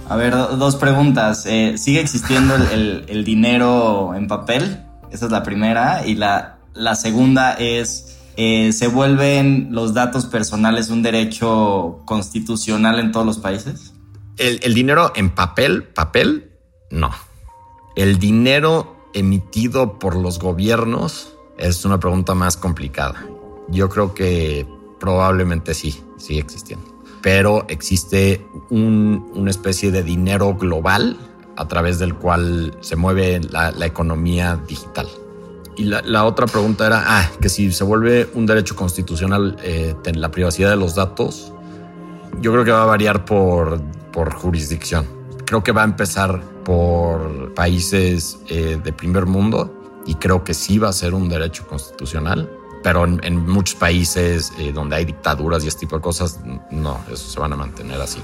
A ver, dos preguntas. Eh, ¿Sigue existiendo el, dinero en papel? Esa es la primera. Y la, la segunda es, eh, ¿se vuelven los datos personales un derecho constitucional en todos los países? El, el dinero en papel, papel, no. El dinero emitido por los gobiernos es una pregunta más complicada. Yo creo que probablemente sí, sigue existiendo. Pero existe una especie de dinero global a través del cual se mueve la, economía digital. Y la, otra pregunta era, ah, que si se vuelve un derecho constitucional eh, la privacidad de los datos, yo creo que va a variar por, por jurisdicción. Creo que va a empezar por países eh, de primer mundo y creo que sí va a ser un derecho constitucional pero en, muchos países eh, donde hay dictaduras y este tipo de cosas, no, eso se van a mantener así.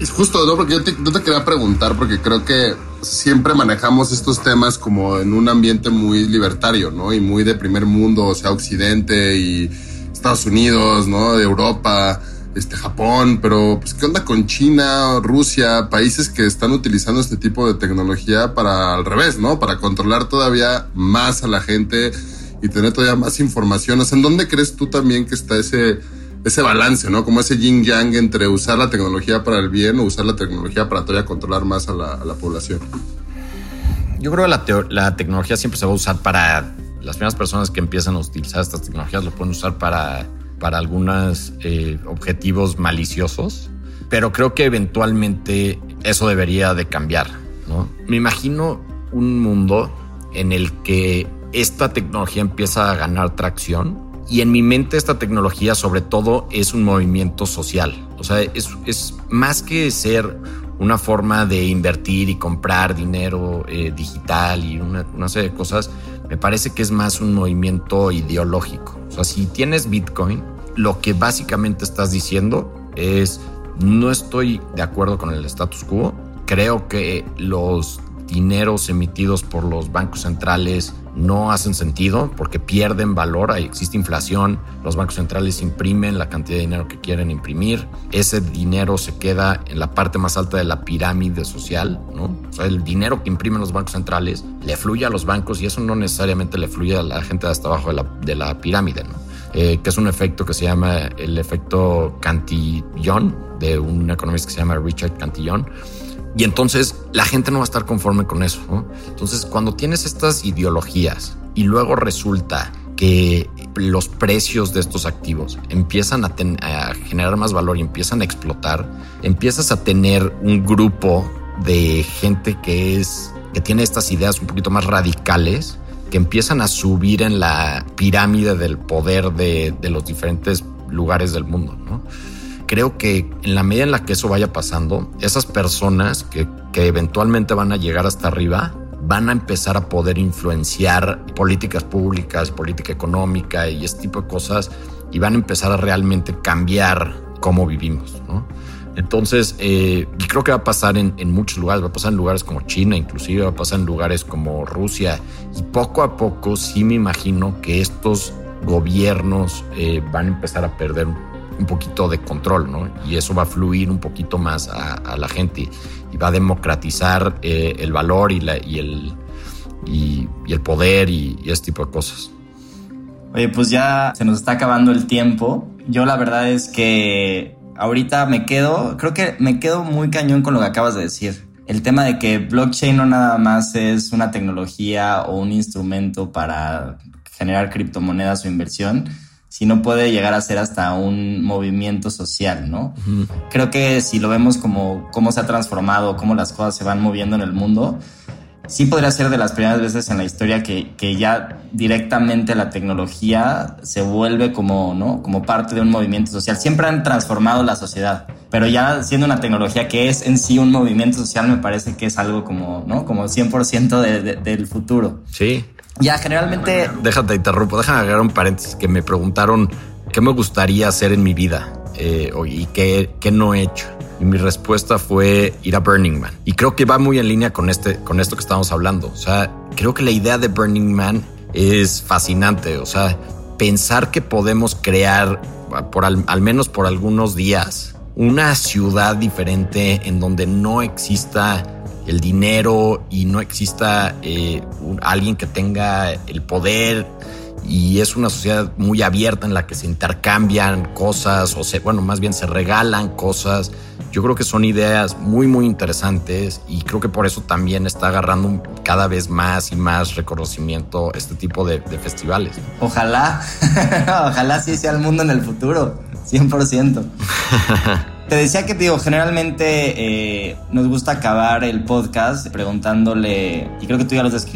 Es justo, ¿no? Porque yo te, te, quería preguntar, porque creo que siempre manejamos estos temas como en un ambiente muy libertario, ¿no? Y muy de primer mundo, o sea, Occidente y Estados Unidos, ¿no? De Europa, este, Japón, pero pues, ¿qué onda con China, Rusia, países que están utilizando este tipo de tecnología para al revés, ¿no? Para controlar todavía más a la gente y tener todavía más información. ¿en dónde crees tú también que está ese, ese balance, ¿no? Como ese yin yang entre usar la tecnología para el bien o usar la tecnología para todavía controlar más a la, población. Yo creo que la, la, tecnología siempre se va a usar para las primeras personas que empiezan a utilizar estas tecnologías, lo pueden usar para, para algunos eh, objetivos maliciosos, pero creo que eventualmente eso debería de cambiar, ¿no? Me imagino un mundo en el que esta tecnología empieza a ganar tracción y en mi mente esta tecnología sobre todo es un movimiento social. O sea, es, más que ser una forma de invertir y comprar dinero eh, digital y una, una, serie de cosas, me parece que es más un movimiento ideológico. O sea, si tienes Bitcoin, lo que básicamente estás diciendo es, no estoy de acuerdo con el status quo, creo que los dineros emitidos por los bancos centrales no hacen sentido porque pierden valor, ahí existe inflación, los bancos centrales imprimen la cantidad de dinero que quieren imprimir, ese dinero se queda en la parte más alta de la pirámide social, ¿no? O sea, el dinero que imprimen los bancos centrales le fluye a los bancos y eso no necesariamente le fluye a la gente de hasta abajo de la, de la pirámide, ¿no? Eh, que es un efecto que se llama el efecto Cantillon, de un economista que se llama Richard Cantillon, y entonces la gente no va a estar conforme con eso. Entonces, cuando tienes estas ideologías y luego resulta que los precios de estos activos empiezan a, a, generar más valor y empiezan a explotar, empiezas a tener un grupo de gente que es que tiene estas ideas un poquito más radicales que empiezan a subir en la pirámide del poder de, de los diferentes lugares del mundo. ¿no? creo que en la medida en la que eso vaya pasando, esas personas que, que eventualmente van a llegar hasta arriba, van a empezar a poder influenciar políticas públicas, política económica y este tipo de cosas y van a empezar a realmente cambiar cómo vivimos. ¿no? Entonces, eh, y creo que va a pasar en, muchos lugares, va a pasar en lugares como China, inclusive va a pasar en lugares como Rusia y poco a poco sí me imagino que estos gobiernos eh, van a empezar a perder un poquito de control, ¿no? Y eso va a fluir un poquito más a, la gente y va a democratizar eh, el valor y, la, y, el, y, el poder y, y ese tipo de cosas. Oye, pues ya se nos está acabando el tiempo. Yo la verdad es que ahorita me quedo, creo que me quedo muy cañón con lo que acabas de decir. El tema de que blockchain no nada más es una tecnología o un instrumento para generar criptomonedas o inversión, si no puede llegar a ser hasta un movimiento social, ¿no? Creo que si lo vemos como cómo se ha transformado, cómo las cosas se van moviendo en el mundo, sí podría ser de las primeras veces en la historia que, que, ya directamente la tecnología se vuelve como, ¿no? como parte de un movimiento social. Siempre han transformado la sociedad, pero ya siendo una tecnología que es en sí un movimiento social, me parece que es algo como, ¿no? como 100% de, del futuro. Sí. Ya, generalmente... Déjate, interrumpo, déjame agregar un paréntesis que me preguntaron qué me gustaría hacer en mi vida eh, y qué, qué no he hecho. Y mi respuesta fue ir a Burning Man. Y creo que va muy en línea con, este, con esto que estamos hablando. O sea, creo que la idea de Burning Man es fascinante. O sea, pensar que podemos crear, por al, menos por algunos días, una ciudad diferente en donde no exista el dinero y no exista eh, alguien que tenga el poder y es una sociedad muy abierta en la que se intercambian cosas o se, bueno, más bien se regalan cosas. Yo creo que son ideas muy, muy interesantes y creo que por eso también está agarrando cada vez más y más reconocimiento este tipo de, de festivales. Ojalá, ojalá sí sea el mundo en el futuro, 100%. Te decía que, digo, generalmente eh, nos gusta acabar el podcast preguntándole, y creo que tú ya lo has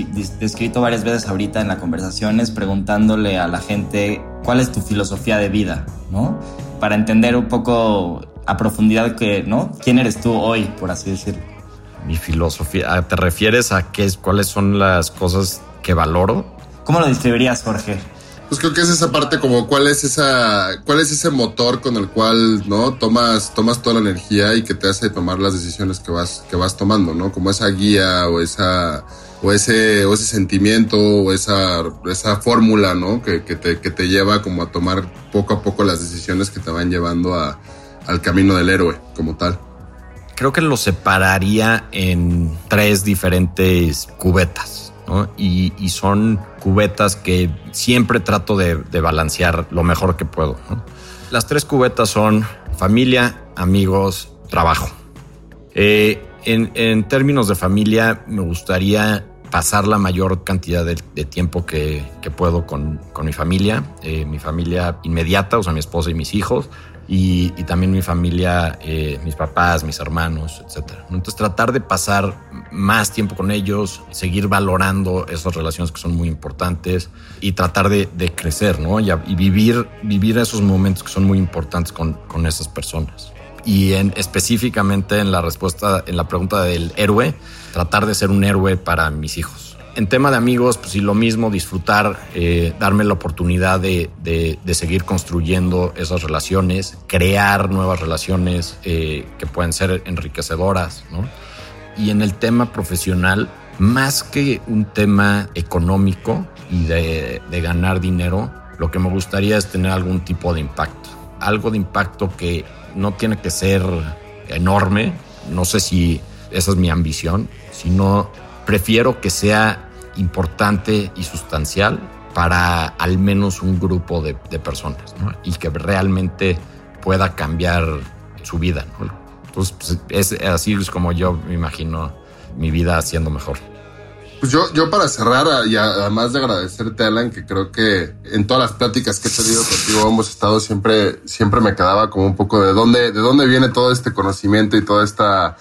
descrito varias veces ahorita en las conversaciones, preguntándole a la gente cuál es tu filosofía de vida, ¿no? Para entender un poco a profundidad que, ¿no? ¿Quién eres tú hoy, por así decirlo? Mi filosofía, ah, ¿te refieres a qué es, cuáles son las cosas que valoro? ¿Cómo lo describirías, Jorge? Pues creo que es esa parte como cuál es esa, cuál es ese motor con el cual, ¿no? Tomas, tomas toda la energía y que te hace tomar las decisiones que vas, que vas tomando, ¿no? Como esa guía o esa, o ese, o ese sentimiento o esa, esa fórmula, ¿no? Que, que, te, que te lleva como a tomar poco a poco las decisiones que te van llevando a, al camino del héroe como tal. Creo que lo separaría en tres diferentes cubetas. Y, son cubetas que siempre trato de, balancear lo mejor que puedo. Las tres cubetas son familia, amigos, trabajo. Eh, en, términos de familia, me gustaría pasar la mayor cantidad de, tiempo que, puedo con, con mi familia, eh, mi familia inmediata, o sea, mi esposa y mis hijos, y, y también mi familia, eh, mis papás, mis hermanos, etc. Entonces tratar de pasar más tiempo con ellos, seguir valorando esas relaciones que son muy importantes y tratar de, de crecer, ¿no? Y, y, vivir, vivir esos momentos que son muy importantes con, con esas personas. Y en, específicamente en la respuesta, en la pregunta del héroe, tratar de ser un héroe para mis hijos en tema de amigos, pues sí, lo mismo, disfrutar, eh, darme la oportunidad de, de, seguir construyendo esas relaciones, crear nuevas relaciones eh, que pueden ser enriquecedoras, ¿no? Y en el tema profesional, más que un tema económico y de, de ganar dinero, lo que me gustaría es tener algún tipo de impacto. Algo de impacto que no tiene que ser enorme, no sé si esa es mi ambición, sino prefiero que sea importante y sustancial para al menos un grupo de, personas ¿no? y que realmente pueda cambiar su vida. Entonces, pues, es así es como yo me imagino mi vida siendo mejor. Pues yo, yo para cerrar, y además de agradecerte, Alan, que creo que en todas las pláticas que he tenido contigo hemos estado siempre, siempre me quedaba como un poco de dónde, de dónde viene todo este conocimiento y toda esta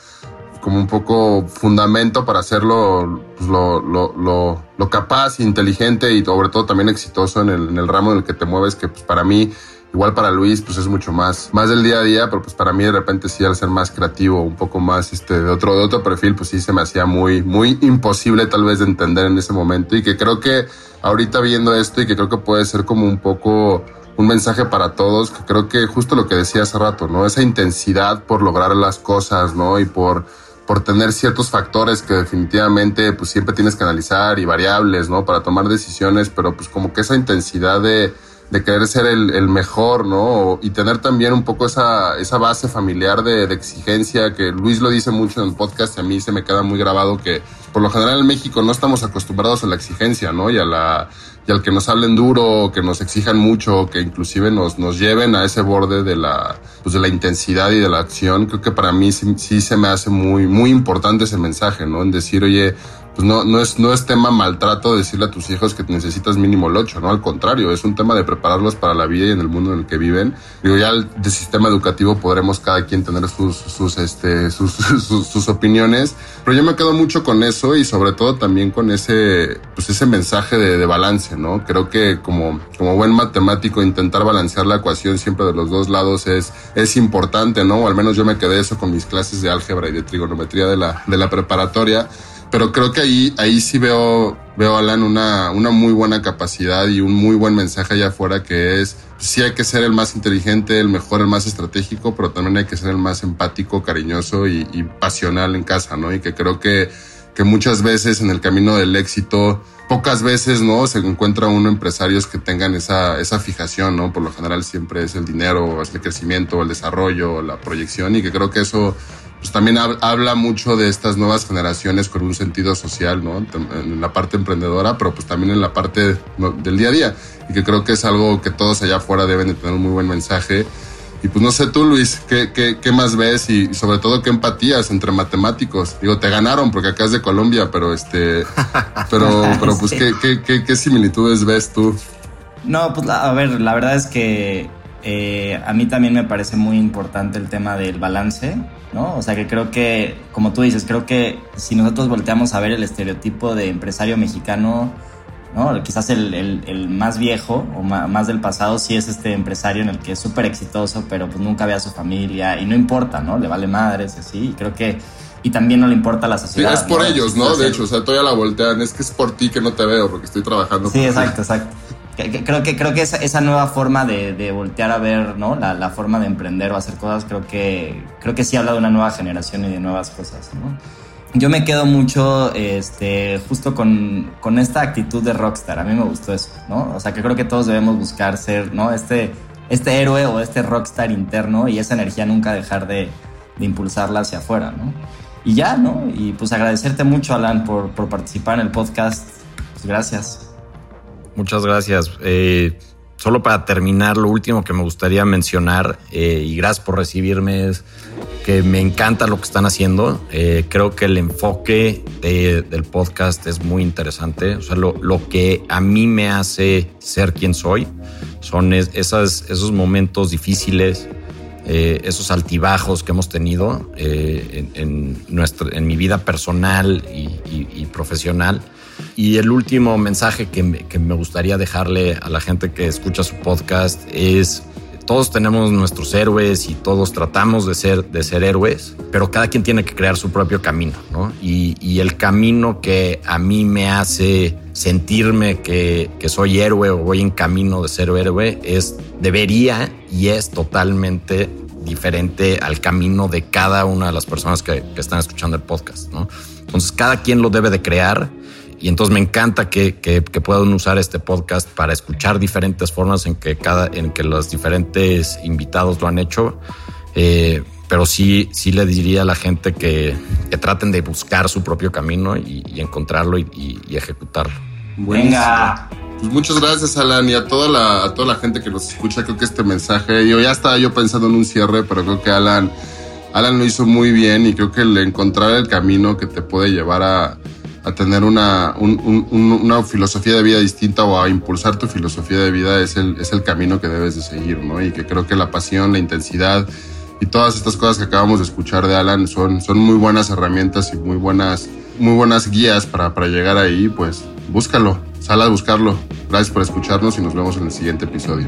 como un poco fundamento para hacerlo pues, lo, lo, lo, lo, capaz, inteligente y sobre todo también exitoso en el, en el ramo en el que te mueves, que pues para mí, igual para Luis, pues es mucho más, más del día a día, pero pues para mí de repente sí al ser más creativo, un poco más este, de otro, de otro perfil, pues sí se me hacía muy, muy imposible tal vez de entender en ese momento y que creo que ahorita viendo esto y que creo que puede ser como un poco un mensaje para todos, que creo que justo lo que decía hace rato, ¿no? Esa intensidad por lograr las cosas, ¿no? Y por por tener ciertos factores que definitivamente pues siempre tienes que analizar y variables, ¿no? Para tomar decisiones, pero pues como que esa intensidad de, de querer ser el, el, mejor, ¿no? Y tener también un poco esa, esa base familiar de, de, exigencia que Luis lo dice mucho en el podcast y a mí se me queda muy grabado que por lo general en México no estamos acostumbrados a la exigencia, ¿no? Y a la y al que nos hablen duro, que nos exijan mucho, que inclusive nos, nos lleven a ese borde de la, pues de la intensidad y de la acción, creo que para mí sí, sí se me hace muy, muy importante ese mensaje, ¿no? En decir, oye, pues no, no, es, no es tema maltrato decirle a tus hijos que necesitas mínimo el 8, ¿no? Al contrario, es un tema de prepararlos para la vida y en el mundo en el que viven. Digo, ya de sistema educativo podremos cada quien tener sus, sus, este, sus, sus, sus opiniones, pero yo me quedo mucho con eso y sobre todo también con ese, pues ese mensaje de, de, balance, ¿no? Creo que como, como buen matemático intentar balancear la ecuación siempre de los dos lados es, es importante, ¿no? O al menos yo me quedé eso con mis clases de álgebra y de trigonometría de la, de la preparatoria pero creo que ahí, ahí sí veo, veo Alan una, una muy buena capacidad y un muy buen mensaje allá afuera que es, sí hay que ser el más inteligente, el mejor, el más estratégico, pero también hay que ser el más empático, cariñoso y, y pasional en casa, ¿no? Y que creo que, que muchas veces en el camino del éxito, pocas veces, ¿no? Se encuentra uno empresarios que tengan esa, esa fijación, ¿no? Por lo general siempre es el dinero, es el crecimiento, el desarrollo, la proyección y que creo que eso pues también habla mucho de estas nuevas generaciones con un sentido social, ¿no? En la parte emprendedora, pero pues también en la parte del día a día. Y que creo que es algo que todos allá afuera deben de tener un muy buen mensaje. Y pues no sé tú, Luis, ¿qué, qué, qué más ves? Y, sobre todo, ¿qué empatías entre matemáticos? Digo, te ganaron porque acá es de Colombia, pero este... Pero, pero pues, ¿qué, qué, qué, similitudes ves tú? No, pues a ver, la verdad es que eh, a mí también me parece muy importante el tema del balance, ¿no? O sea que creo que, como tú dices, creo que si nosotros volteamos a ver el estereotipo de empresario mexicano, ¿no? Quizás el, el, más viejo o más, del pasado sí es este empresario en el que es súper exitoso, pero pues nunca ve a su familia y no importa, ¿no? Le vale madres, así. Y creo que y también no le importa la sociedad. Sí, es por ellos, ¿no? De hecho, o sea, todavía la voltean, es que es por ti que no te veo porque estoy trabajando. Sí, exacto, exacto. Creo que, creo que esa, esa nueva forma de, de, voltear a ver ¿no? La, la, forma de emprender o hacer cosas, creo que, creo que sí habla de una nueva generación y de nuevas cosas. ¿no? Yo me quedo mucho este, justo con, con, esta actitud de rockstar. A mí me gustó eso. ¿no? O sea, que creo que todos debemos buscar ser ¿no? este, este héroe o este rockstar interno y esa energía nunca dejar de, de impulsarla hacia afuera. ¿no? Y ya, ¿no? Y pues agradecerte mucho, Alan, por, por participar en el podcast. Pues gracias. Muchas gracias. Eh, solo para terminar, lo último que me gustaría mencionar, eh, y gracias por recibirme, es que me encanta lo que están haciendo. Eh, creo que el enfoque del podcast es muy interesante. O sea, lo, lo, que a mí me hace ser quien soy son esos momentos difíciles, esos altibajos que hemos tenido en, en, nuestra, en mi vida personal y profesional y el último mensaje que me, gustaría dejarle a la gente que escucha su podcast es todos tenemos nuestros héroes y todos tratamos de ser, de ser héroes, pero cada quien tiene que crear su propio camino, ¿no? Y, el camino que a mí me hace sentirme que, soy héroe o voy en camino de ser héroe es, debería y es totalmente diferente al camino de cada una de las personas que, que están escuchando el podcast, ¿no? Entonces cada quien lo debe de crear y entonces me encanta que, que, puedan usar este podcast para escuchar diferentes formas en que cada, en que los diferentes invitados lo han hecho. Eh, pero sí, sí le diría a la gente que, que traten de buscar su propio camino y, encontrarlo y, ejecutarlo. Venga. Pues muchas gracias, Alan, y a toda la, a toda la gente que nos escucha. Creo que este mensaje, yo ya estaba yo pensando en un cierre, pero creo que Alan, Alan lo hizo muy bien y creo que el encontrar el camino que te puede llevar a, a tener una, una filosofía de vida distinta o a impulsar tu filosofía de vida es el, es el camino que debes de seguir, ¿no? Y que creo que la pasión, la intensidad y todas estas cosas que acabamos de escuchar de Alan son, son muy buenas herramientas y muy buenas, muy buenas guías para, para llegar ahí, pues búscalo, sal a buscarlo. Gracias por escucharnos y nos vemos en el siguiente episodio.